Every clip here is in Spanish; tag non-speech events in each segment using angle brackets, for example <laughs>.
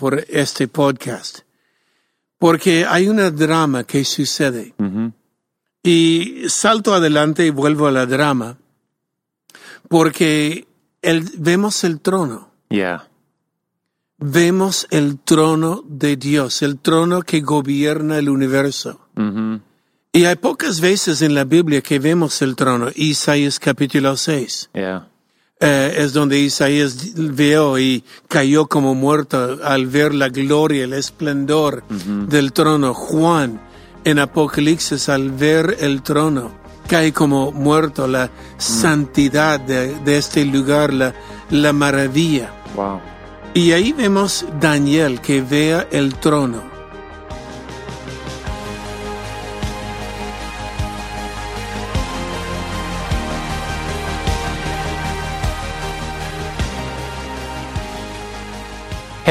por este podcast. Porque hay una drama que sucede. Y salto adelante y vuelvo a la drama. Porque el, vemos el trono. Yeah. Vemos el trono de Dios, el trono que gobierna el universo. Y hay pocas veces en la Biblia que vemos el trono. Isaías capítulo 6. Yeah. Eh, es donde Isaías vio y cayó como muerto al ver la gloria, el esplendor del trono. Juan en Apocalipsis al ver el trono cae como muerto, la santidad de, de este lugar, la, la maravilla. Wow. Y ahí vemos Daniel que vea el trono.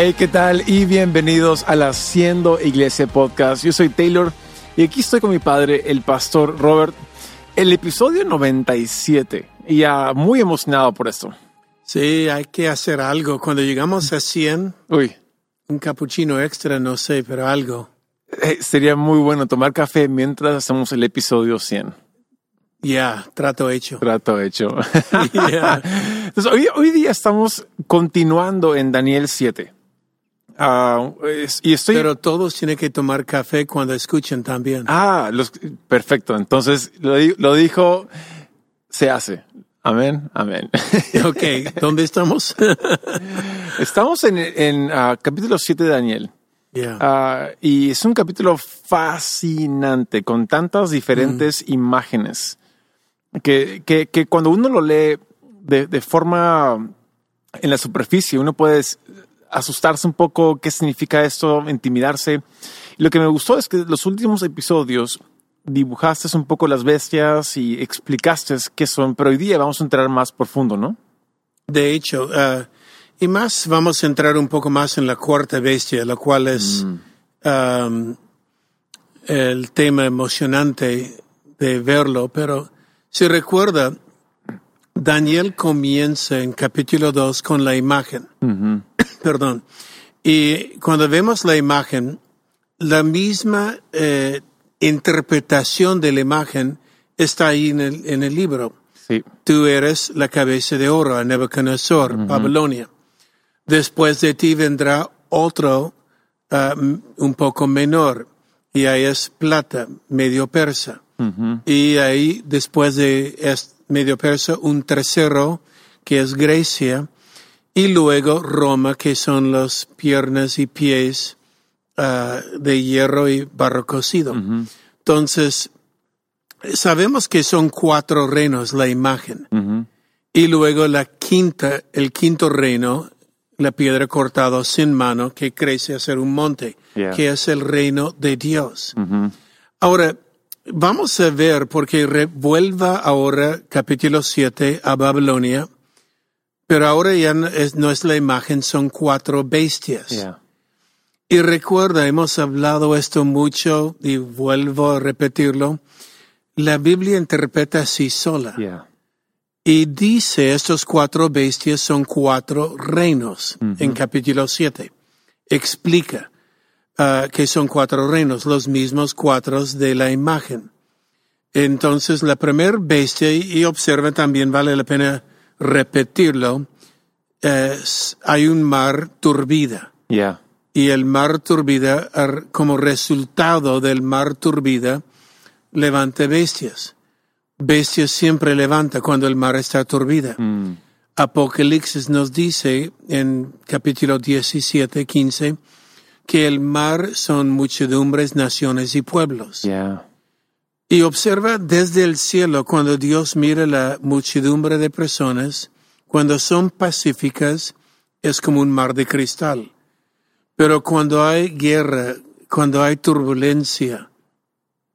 Hey, ¿qué tal? Y bienvenidos a la Haciendo Iglesia Podcast. Yo soy Taylor y aquí estoy con mi padre, el pastor Robert. El episodio 97. Y ya muy emocionado por esto. Sí, hay que hacer algo. Cuando llegamos a 100, Uy, un capuchino extra, no sé, pero algo. eh, sería muy bueno tomar café mientras hacemos el episodio 100. Ya, trato hecho. <laughs> Trato hecho. Entonces, hoy, hoy día estamos continuando en Daniel 7. Ah, es- y estoy... Pero todos tienen que tomar café cuando escuchen también. Ah, los, perfecto. Entonces, lo, lo dijo, se hace. Amén, amén. <laughs> Ok, ¿dónde estamos? <laughs> Estamos en, en ah, capítulo 7 de Daniel. Ya. Ah, y es un capítulo fascinante con tantas diferentes imágenes que, que, que cuando uno lo lee de, de forma en la superficie, uno puede asustarse un poco qué significa esto, intimidarse. Y lo que me gustó es que los últimos episodios dibujaste un poco las bestias y explicaste qué son, pero hoy día vamos a entrar más profundo, ¿no? De hecho, ah, y más vamos a entrar un poco más en la cuarta bestia, la cual es am, el tema emocionante de verlo, pero si recuerda, Daniel comienza en capítulo 2 con la imagen. <coughs> Perdón. Y cuando vemos la imagen, la misma eh, interpretación de la imagen está ahí en el, en el libro. Sí. Tú eres la cabeza de oro a Nebuchadnezzar, Babilonia. Después de ti vendrá otro ah, m- un poco menor, y ahí es plata, medio persa. Y ahí, después de es medio persa, un tercero, que es Grecia, y luego Roma, que son las piernas y pies ah, de hierro y barro cocido. Entonces, sabemos que son cuatro reinos la imagen. Y luego la quinta, el quinto reino, la piedra cortada sin mano, que crece a ser un monte, Yeah. que es el reino de Dios. Ahora, vamos a ver, porque revuelva ahora capítulo 7 a Babilonia, pero ahora ya no es, no es la imagen, son cuatro bestias. Yeah. Y recuerda, hemos hablado esto mucho y vuelvo a repetirlo. La Biblia interpreta así sola. Yeah. Y dice estos cuatro bestias son cuatro reinos en capítulo 7. Explica ah, que son cuatro reinos, los mismos cuatro de la imagen. Entonces la primer bestia, y observa también, vale la pena repetirlo, es- hay un mar turbida Yeah. y el mar turbida, como resultado del mar turbida, levanta bestias. Bestias siempre levanta cuando el mar está turbida. Apocalipsis nos dice en capítulo 17, 15, que el mar son muchedumbres, naciones y pueblos. Yeah. Y observa desde el cielo cuando Dios mira la muchedumbre de personas, cuando son pacíficas, es como un mar de cristal. Pero cuando hay guerra, cuando hay turbulencia,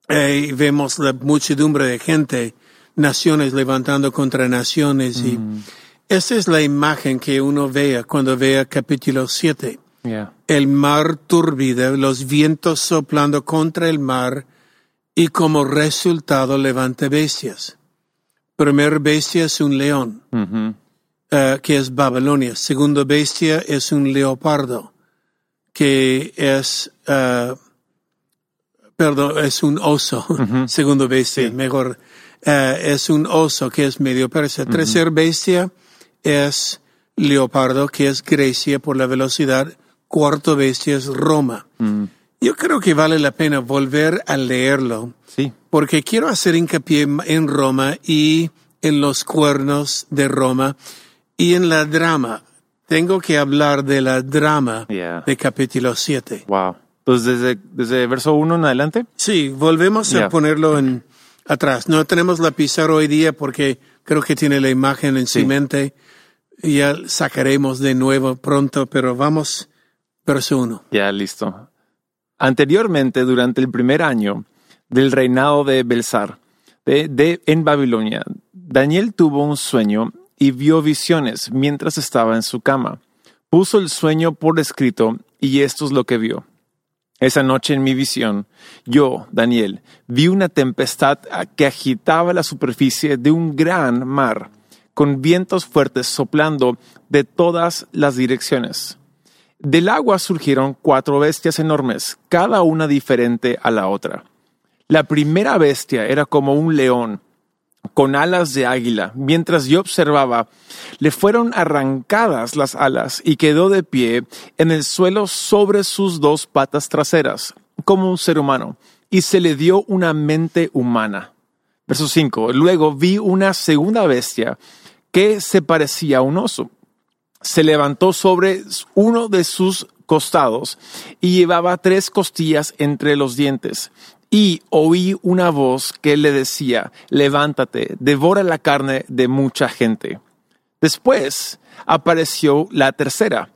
eh, vemos la muchedumbre de gente, naciones levantando contra naciones. Y esa es la imagen que uno vea cuando vea capítulo 7 Yeah. el mar turbida, los vientos soplando contra el mar y como resultado levanta bestias. Primer bestia es un león, Mhm. eh, que es Babilonia. Segundo bestia es un leopardo, que es, uh, perdón, es un oso, <laughs> segundo bestia, mejor, uh, es un oso que es medio persa. Tercer bestia es leopardo, que es Grecia por la velocidad. Cuarto bestia es Roma. Yo creo que vale la pena volver a leerlo. Sí. Porque quiero hacer hincapié en Roma y en los cuernos de Roma y en la drama. Tengo que hablar de la drama Yeah. de capítulo 7. Wow. Pues desde, desde verso 1 en adelante. Sí, volvemos Yeah. a ponerlo en atrás. No tenemos la pizarra hoy día porque creo que tiene la imagen en Sí. su mente. Ya sacaremos de nuevo pronto, pero vamos, verso 1. Ya, listo. Anteriormente, durante el primer año del reinado de Belsar de, de- en Babilonia, Daniel tuvo un sueño y vio visiones mientras estaba en su cama. Puso el sueño por escrito y esto es lo que vio. Esa noche en mi visión, yo, Daniel, vi una tempestad que agitaba la superficie de un gran mar, con vientos fuertes soplando de todas las direcciones. Del agua surgieron cuatro bestias enormes, cada una diferente a la otra. La primera bestia era como un león, con alas de águila. Mientras yo observaba, le fueron arrancadas las alas y quedó de pie en el suelo sobre sus dos patas traseras, como un ser humano, y se le dio una mente humana. Verso 5. Luego vi una segunda bestia que se parecía a un oso se levantó sobre uno de sus costados y llevaba tres costillas entre los dientes. Y oí una voz que le decía, levántate, devora la carne de mucha gente. Después apareció la tercera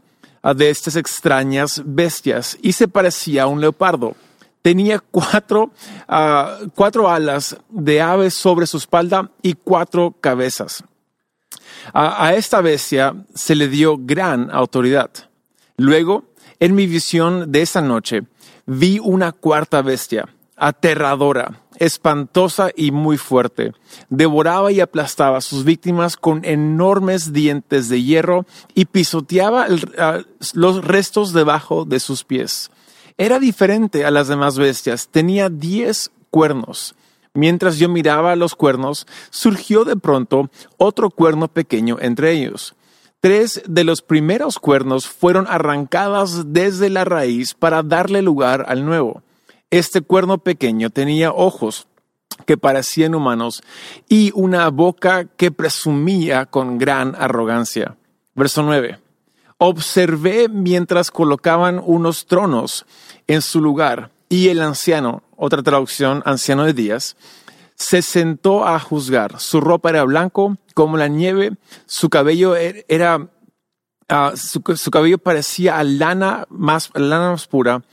de estas extrañas bestias y se parecía a un leopardo. Tenía cuatro, ah, cuatro alas de ave sobre su espalda y cuatro cabezas. A, esta bestia se le dio gran autoridad. Luego, en mi visión de esa noche, vi una cuarta bestia, aterradora, espantosa y muy fuerte. Devoraba y aplastaba a sus víctimas con enormes dientes de hierro y pisoteaba los restos debajo de sus pies. Era diferente a las demás bestias. Tenía diez cuernos. Mientras yo miraba los cuernos, surgió de pronto otro cuerno pequeño entre ellos. Tres de los primeros cuernos fueron arrancadas desde la raíz para darle lugar al nuevo. Este cuerno pequeño tenía ojos que parecían humanos y una boca que presumía con gran arrogancia. Verso 9. Observé mientras colocaban unos tronos en su lugar y el anciano, otra traducción, anciano de días, se sentó a juzgar. Su ropa era blanco como la nieve, su cabello er- era, ah, su, cabello parecía a lana más, lana más pura,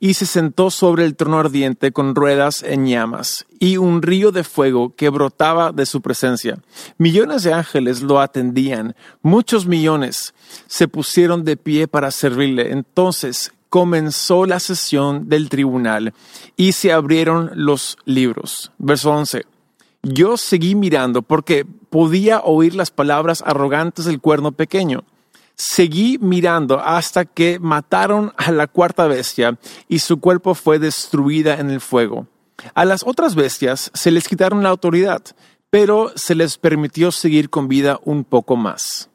y se sentó sobre el trono ardiente con ruedas en llamas y un río de fuego que brotaba de su presencia. Millones de ángeles lo atendían, muchos millones se pusieron de pie para servirle. Entonces comenzó la sesión del tribunal y se abrieron los libros. Verso 11. Yo seguí mirando porque podía oír las palabras arrogantes del cuerno pequeño. Seguí mirando hasta que mataron a la cuarta bestia y su cuerpo fue destruida en el fuego. A las otras bestias se les quitaron la autoridad, pero se les permitió seguir con vida un poco más.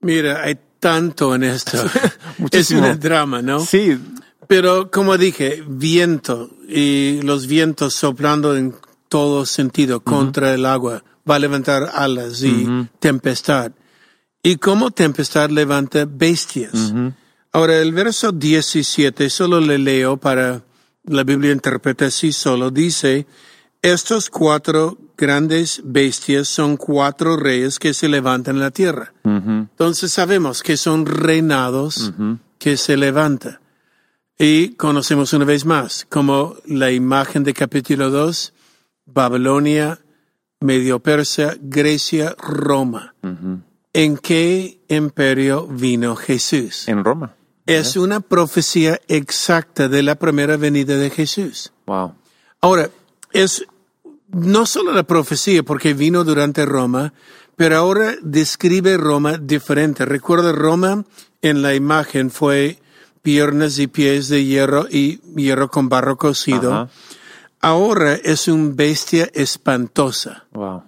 Mira, hay tanto en esto. <laughs> es Muchísimo. una drama, ¿no? Sí, Pero como dije, viento y los vientos soplando en todo sentido contra el agua va a levantar alas y tempestad. Y como tempestad levanta bestias. Ahora, el verso 17, solo le leo para la Biblia interpreta así solo, dice, estos cuatro grandes bestias son cuatro reyes que se levantan en la tierra. Entonces sabemos que son reinados que se levantan. Y conocemos una vez más como la imagen de capítulo 2, Babilonia, Medio Persia, Grecia, Roma. ¿En qué imperio vino Jesús? en Roma. Es una profecía exacta de la primera venida de Jesús. Wow. Ahora, es no solo la profecía porque vino durante Roma, pero ahora describe Roma diferente. Recuerda, Roma en la imagen fue piernas y pies de hierro y hierro con barro cocido. Ajá. Ahora es un bestia espantosa. Wow.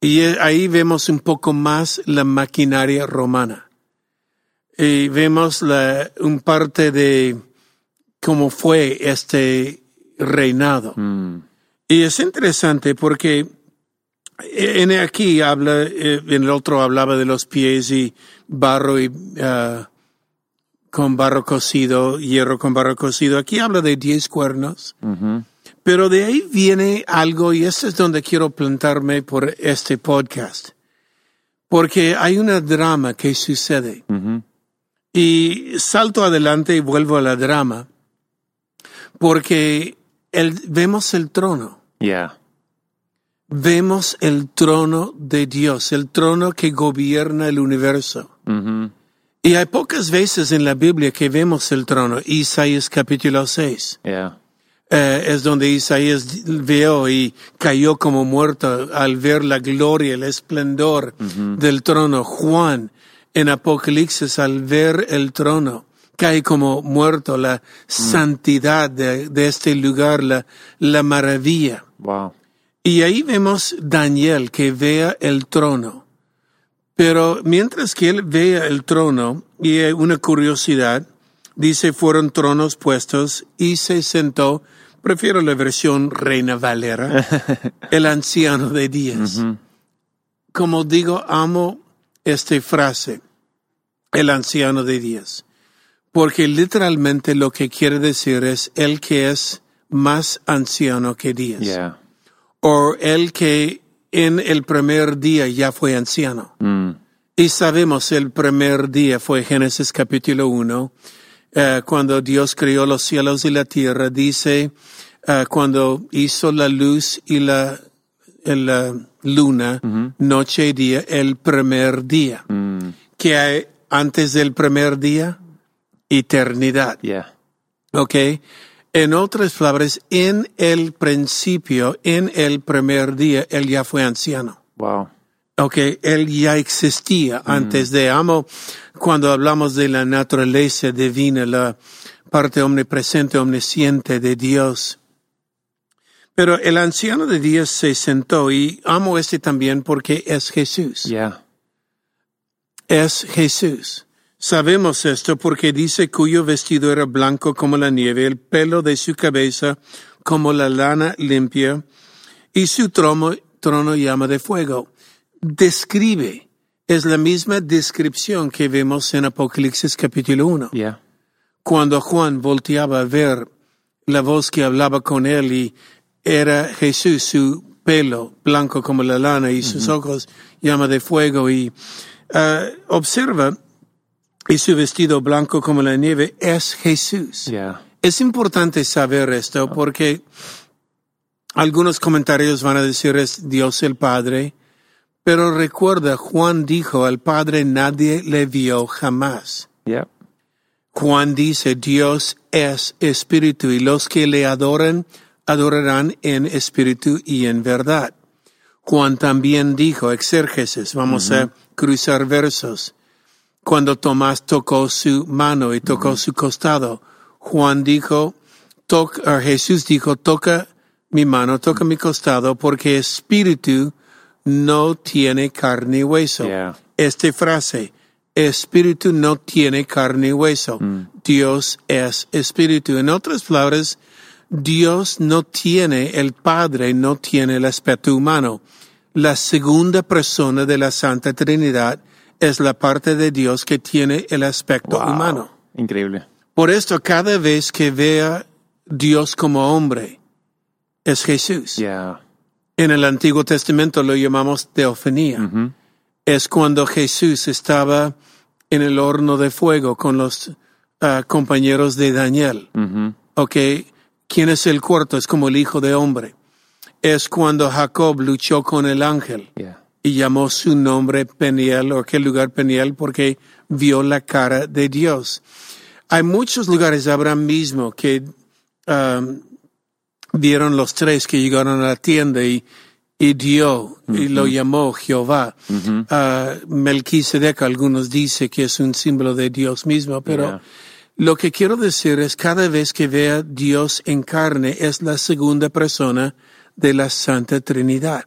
Y eh, ahí vemos un poco más la maquinaria romana. Y vemos la, un parte de cómo fue este reinado. Mm. Y es interesante porque en aquí habla, eh, en el otro hablaba de los pies y barro y ah, con barro cocido, hierro con barro cocido. Aquí habla de diez cuernos. Pero de ahí viene algo, y este es donde quiero plantarme por este podcast. Porque hay una drama que sucede. Y salto adelante y vuelvo a la drama. Porque el, vemos el trono. Yeah. Vemos el trono de Dios, el trono que gobierna el universo. Ujú. Y hay pocas veces en la Biblia que vemos el trono. Isaías capítulo 6. Yeah. eh, es donde Isaías vio y cayó como muerto al ver la gloria, el esplendor del trono. Juan en Apocalipsis al ver el trono cae como muerto, la santidad de, de este lugar, la, la maravilla. Wow. Y ahí vemos Daniel que vea el trono. Pero mientras que él vea el trono, y hay una curiosidad, dice fueron tronos puestos y se sentó, prefiero la versión Reina Valera, <laughs> el anciano de días. Como digo, amo esta frase, el anciano de días, porque literalmente lo que quiere decir es el que es más anciano que días Yeah. o el que en el primer día ya fue anciano. Mm. Y sabemos el primer día fue Génesis capítulo 1, eh, cuando Dios creó los cielos y la tierra, dice, eh, cuando hizo la luz y la, la luna, noche y día, el primer día. Mm. ¿Qué hay antes del primer día? Eternidad. Yeah. ¿Ok? En otras palabras, en el principio, en el primer día, él ya fue anciano. Wow. Ok, él ya existía antes de amo. Cuando hablamos de la naturaleza divina, la parte omnipresente, omnisciente de Dios. Pero el anciano de Dios se sentó y amo este también porque es Jesús Yeah. es Jesús. Sabemos esto porque dice cuyo vestido era blanco como la nieve, el pelo de su cabeza como la lana limpia, y su trono, trono llama de fuego. Describe, es la misma descripción que vemos en Apocalipsis capítulo 1 Yeah. cuando Juan volteaba a ver la voz que hablaba con él y era Jesús, su pelo blanco como la lana y sus ojos llama de fuego y ah, observa y su vestido blanco como la nieve es Jesús. Yeah. Es importante saber esto porque algunos comentarios van a decir es Dios el Padre, pero recuerda, Juan dijo al Padre nadie le vio jamás. Juan dice, Dios es espíritu y los que le adoran, adorarán en espíritu y en verdad. Juan también dijo, exérgesis, vamos a cruzar versos. Cuando Tomás tocó su mano y tocó su costado, Juan dijo, toca, Jesús dijo, toca mi mano, toca mi costado, porque espíritu no tiene carne y hueso. Yeah. Esta frase, espíritu no tiene carne y hueso. Dios es espíritu. En otras palabras, Dios no tiene, el Padre no tiene el aspecto humano. La segunda persona de la Santa Trinidad es la parte de Dios que tiene el aspecto Wow. humano. Increíble. Por esto, cada vez que vea Dios como hombre, es Jesús. Yeah. En el Antiguo Testamento lo llamamos teofanía. Ujú. Es cuando Jesús estaba en el horno de fuego con los ah, compañeros de Daniel. Ujú. Ok, ¿quién es el cuarto? Es como el hijo de hombre. Es cuando Jacob luchó con el ángel Yeah. Y llamó su nombre Peniel o qué lugar Peniel porque vio la cara de Dios. Hay muchos lugares, Abraham mismo, que um, vieron los tres que llegaron a la tienda y, y dio y lo llamó Jehová. Ah, Melquisedec, algunos dicen que es un símbolo de Dios mismo, pero Yeah. Lo que quiero decir es cada vez que vea Dios en carne es la segunda persona de la Santa Trinidad.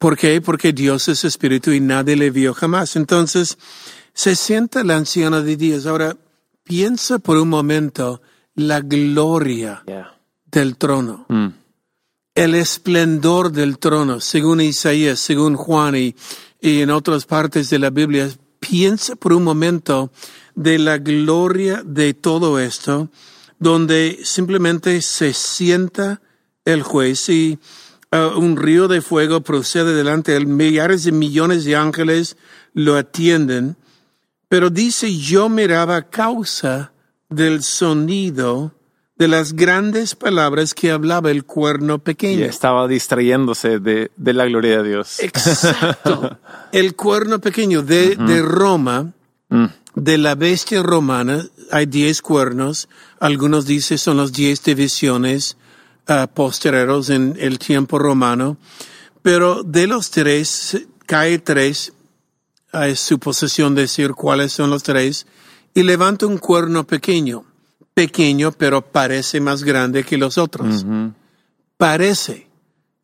¿Por qué? Porque Dios es espíritu y nadie le vio jamás. Entonces, se sienta el anciano de Dios. Ahora, piensa por un momento la gloria Yeah. del trono, Mm. el esplendor del trono, según Isaías, según Juan y, y en otras partes de la Biblia. Piensa por un momento de la gloria de todo esto, donde simplemente se sienta el juez y uh, un río de fuego procede delante de él, millares de millones de ángeles lo atienden, pero dice, yo miraba a causa del sonido de las grandes palabras que hablaba el cuerno Y pequeño. estaba distrayéndose de, de la gloria de Dios. Exacto. <laughs> El cuerno pequeño de, de Roma, Mm. de la bestia romana, hay diez cuernos. Algunos dicen son los diez divisiones ah, posteriores en el tiempo romano. Pero de los tres, cae tres. Hay suposición decir cuáles son los tres. Y levanta un cuerno pequeño. Pequeño, pero parece más grande que los otros. Ujú. Parece.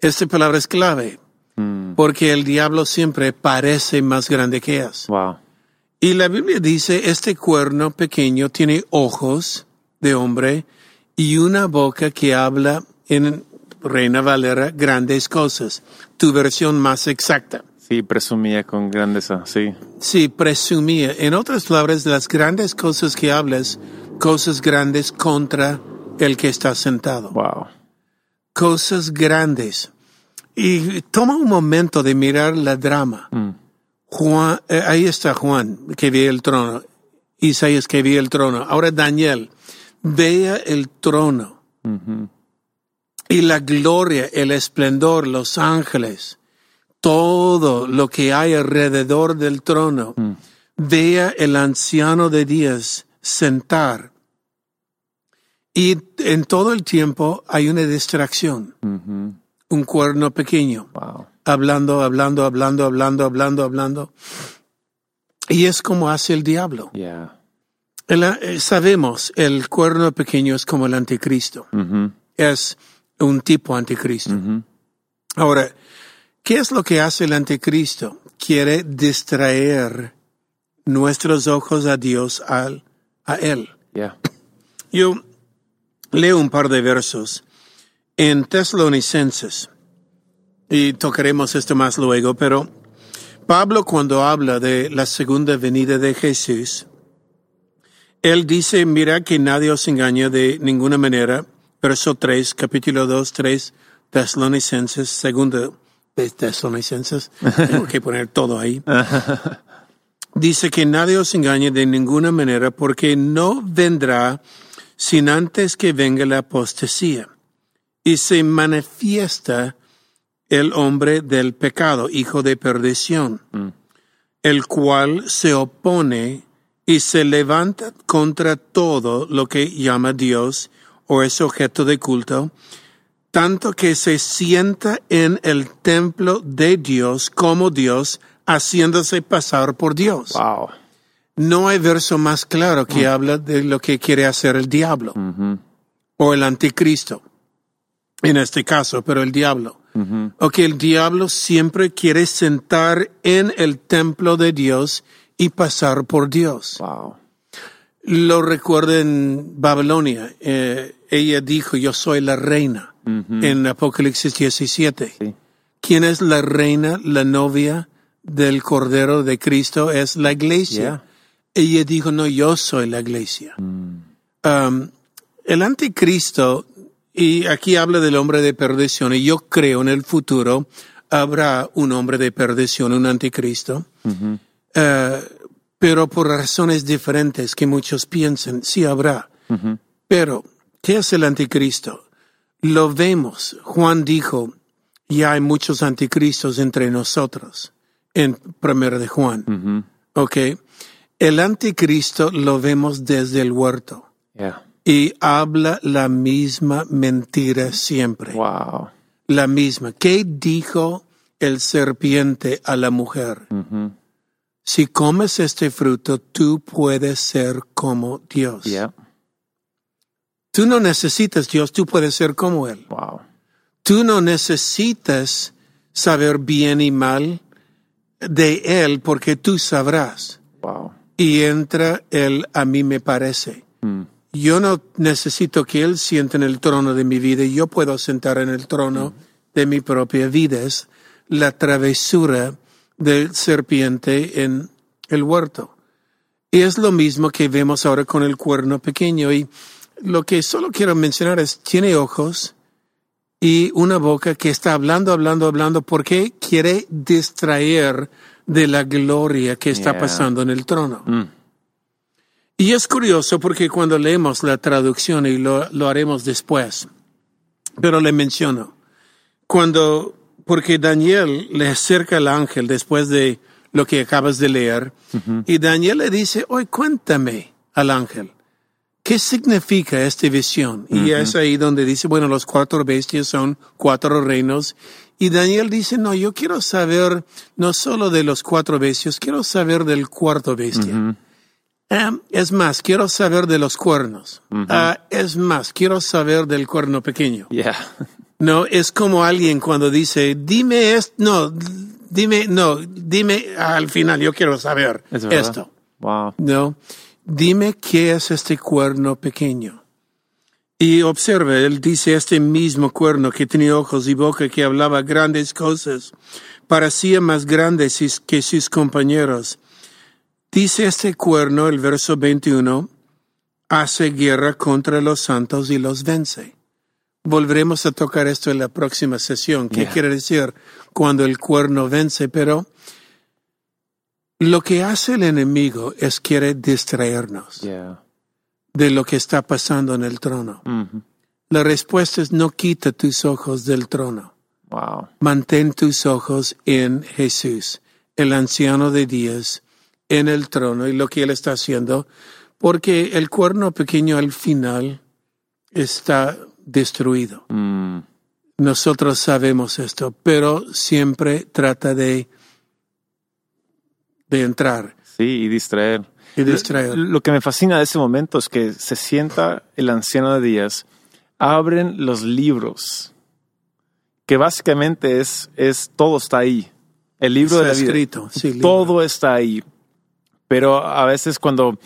Esta palabra es clave. Mm. Porque el diablo siempre parece más grande que es. Wow. Y la Biblia dice, este cuerno pequeño tiene ojos de hombre y una boca que habla en Reina Valera grandes cosas. Tu versión más exacta. Sí, presumía con grandeza, sí. Sí, presumía. En otras palabras, las grandes cosas que hablas, cosas grandes contra el que está sentado. Wow. Cosas grandes. Y toma un momento de mirar la drama. Mm. Juan, eh, ahí está Juan, que ve el trono. Isaías, que ve el trono. Ahora Daniel, vea el trono. Ujú. Y la gloria, el esplendor, los ángeles, todo lo que hay alrededor del trono. Mm. Vea el anciano de días sentar. Y en todo el tiempo hay una distracción, un cuerno pequeño Wow. hablando, hablando, hablando, hablando, hablando, hablando. Y es como hace el diablo. Yeah. El, eh, sabemos, el cuerno pequeño es como el anticristo. Es un tipo anticristo. Ahora, ¿qué es lo que hace el anticristo? Quiere distraer nuestros ojos a Dios, al, a Él. Yeah. Yo leo un par de versos en Tesalonicenses y tocaremos esto más luego, pero Pablo cuando habla de la segunda venida de Jesús, él dice, mira que nadie os engañe de ninguna manera, verso 3, capítulo 2, 3, Tesalonicenses, segundo de Tesalonicenses, <laughs> tengo que poner todo ahí. <laughs> Dice que nadie os engañe de ninguna manera porque no vendrá sin antes que venga la apostasía y se manifiesta el hombre del pecado, hijo de perdición, Mm. el cual se opone y se levanta contra todo lo que llama Dios o es objeto de culto, tanto que se sienta en el templo de Dios como Dios, haciéndose pasar por Dios. Wow. No hay verso más claro que habla de lo que quiere hacer el diablo Ujú. o el anticristo. En este caso, pero el diablo. Ujú. O que el diablo siempre quiere sentar en el templo de Dios y pasar por Dios. Wow. Lo recuerda en Babilonia. eh, ella dijo, yo soy la reina. En Apocalipsis 17. Sí. ¿Quién es la reina, la novia del Cordero de Cristo? Es la iglesia. Ella dijo, no, yo soy la iglesia. Mm. Um, el anticristo, y aquí habla del hombre de perdición, y yo creo en el futuro habrá un hombre de perdición, un anticristo, eh, pero por razones diferentes que muchos piensan, sí habrá. Pero, ¿qué es el anticristo? Lo vemos. Juan dijo, ya hay muchos anticristos entre nosotros, en primero de Juan. ¿Ok? El anticristo lo vemos desde el huerto Yeah. y habla la misma mentira siempre. Wow. La misma. ¿Qué dijo el serpiente a la mujer? Si comes este fruto, tú puedes ser como Dios. Yeah. Tú no necesitas Dios, tú puedes ser como Él. Wow. Tú no necesitas saber bien y mal de Él porque tú sabrás. Wow. Y entra Él a mí me parece. Mm. Yo no necesito que Él sienta en el trono de mi vida, yo puedo sentar en el trono de mi propia vida. Es la travesura del serpiente en el huerto. Y es lo mismo que vemos ahora con el cuerno pequeño. Y lo que solo quiero mencionar es, tiene ojos y una boca que está hablando, hablando, hablando, porque quiere distraer de la gloria que está Yeah. pasando en el trono. Mm. Y es curioso porque cuando leemos la traducción, y lo, lo haremos después, pero le menciono, cuando, porque Daniel le acerca al ángel después de lo que acabas de leer, y Daniel le dice, hoy cuéntame al ángel, ¿qué significa esta visión? Y es ahí donde dice, bueno, los cuatro bestias son cuatro reinos, y Daniel dice, no, yo quiero saber no solo de los cuatro bestias, quiero saber del cuarto bestia. Ah, es más, quiero saber de los cuernos. Ah, es más, quiero saber del cuerno pequeño. Yeah. No, es como alguien cuando dice, dime esto, no, dime, no, dime al final, yo quiero saber Es esto. Wow. No, dime qué es este cuerno pequeño. Y observe, él dice este mismo cuerno que tenía ojos y boca que hablaba grandes cosas, parecía más grande que sus compañeros. Dice este cuerno, el verso 21, hace guerra contra los santos y los vence. Volveremos a tocar esto en la próxima sesión. ¿Qué Yeah. quiere decir cuando el cuerno vence? Pero lo que hace el enemigo es quiere distraernos Yeah. de lo que está pasando en el trono. Mhm. La respuesta es no quita tus ojos del trono. Wow. Mantén tus ojos en Jesús, el anciano de días, en el trono y lo que él está haciendo, porque el cuerno pequeño al final está destruido. Mm. Nosotros sabemos esto, pero siempre trata de, de entrar Sí, y distraer. y distraer. Lo que me fascina de ese momento es que se sienta el anciano de días, abren los libros, que básicamente es, es todo está ahí. El libro Está de la vida. escrito, sí, libro. todo está ahí. Pero a veces cuando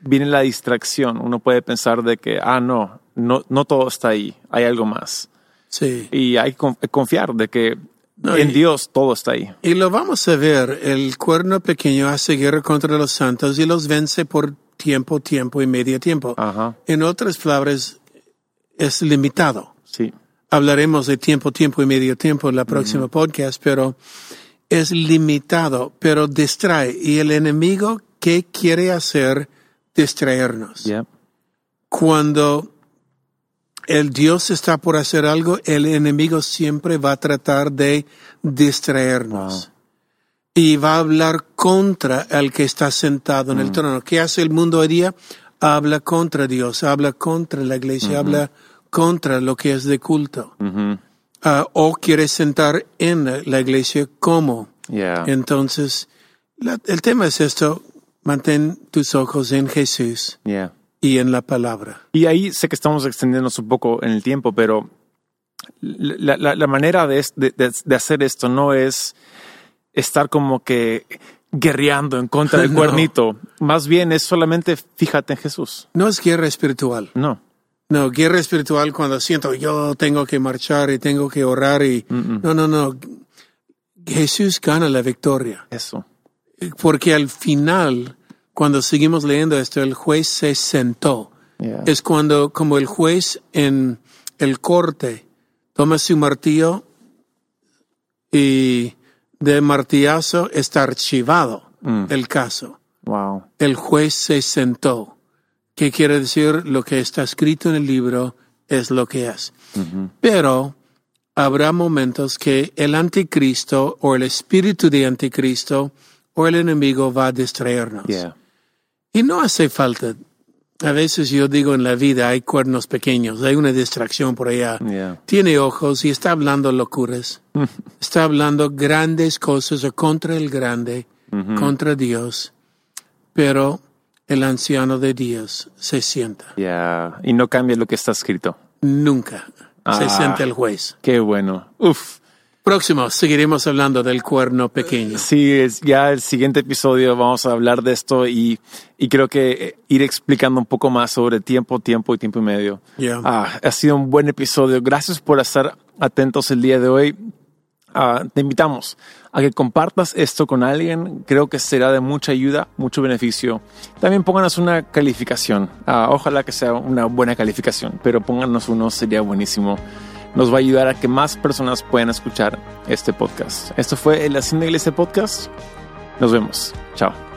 viene la distracción, uno puede pensar de que, ah, no, no, no todo está ahí, hay algo más. Sí. Y hay que conf- confiar de que No, en y- Dios todo está ahí. Y lo vamos a ver, el cuerno pequeño hace guerra contra los santos y los vence por tiempo, tiempo y medio tiempo. Ajá, En otras palabras, es limitado. sí. Hablaremos de tiempo, tiempo y medio tiempo en la próxima podcast, pero es limitado, pero distrae. Y el enemigo, ¿qué quiere hacer? Distraernos. Yeah. Cuando el Dios está por hacer algo, el enemigo siempre va a tratar de distraernos. Y va a hablar contra el que está sentado en el trono. ¿Qué hace el mundo hoy día? Habla contra Dios, habla contra la iglesia, habla contra lo que es de culto. Ah, o quiere sentar en la iglesia como. Yeah. Entonces, la- el tema es esto, mantén tus ojos en Jesús Yeah. Y en la palabra. Y ahí sé que estamos extendiéndonos un poco en el tiempo, pero la, la- la manera de, de- de- hacer esto no es estar como que guerreando en contra del <laughs> No. cuernito. Más bien es solamente fíjate en Jesús. No es guerra espiritual. No. No, guerra espiritual cuando siento yo tengo que marchar y tengo que orar y... No, no, no. Jesús gana la victoria. Eso. Porque al final, cuando seguimos leyendo esto, el juez se sentó. Yeah. Es cuando, como el juez en el corte, toma su martillo y de martillazo está archivado Mm. el caso. Wow. El juez se sentó. ¿Qué quiere decir? Lo que está escrito en el libro es lo que es. Pero habrá momentos que el anticristo o el espíritu de anticristo o el enemigo va a distraernos. Yeah. Y no hace falta. A veces yo digo en la vida hay cuernos pequeños, hay una distracción por allá. Yeah. Tiene ojos y está hablando locuras. <laughs> está hablando grandes cosas o contra el grande. contra Dios, pero el anciano de Dios se sienta. Ya, y no cambia lo que está escrito. Nunca se Ah. sienta el juez. Qué bueno. Uf. Próximo, seguiremos hablando del cuerno pequeño. Sí, es ya el siguiente episodio vamos a hablar de esto y, y creo que eh, ir explicando un poco más sobre tiempo, tiempo y tiempo y medio. Ya. Ah, ha sido un buen episodio. Gracias por estar atentos el día de hoy. Ah, te invitamos a que compartas esto con alguien. Creo que será de mucha ayuda, mucho beneficio. También pónganos una calificación. Ah, ojalá que sea una buena calificación, pero pónganos uno, sería buenísimo. Nos va a ayudar a que más personas puedan escuchar este podcast. Esto fue el Hacienda Iglesia Podcast. Nos vemos. Chao.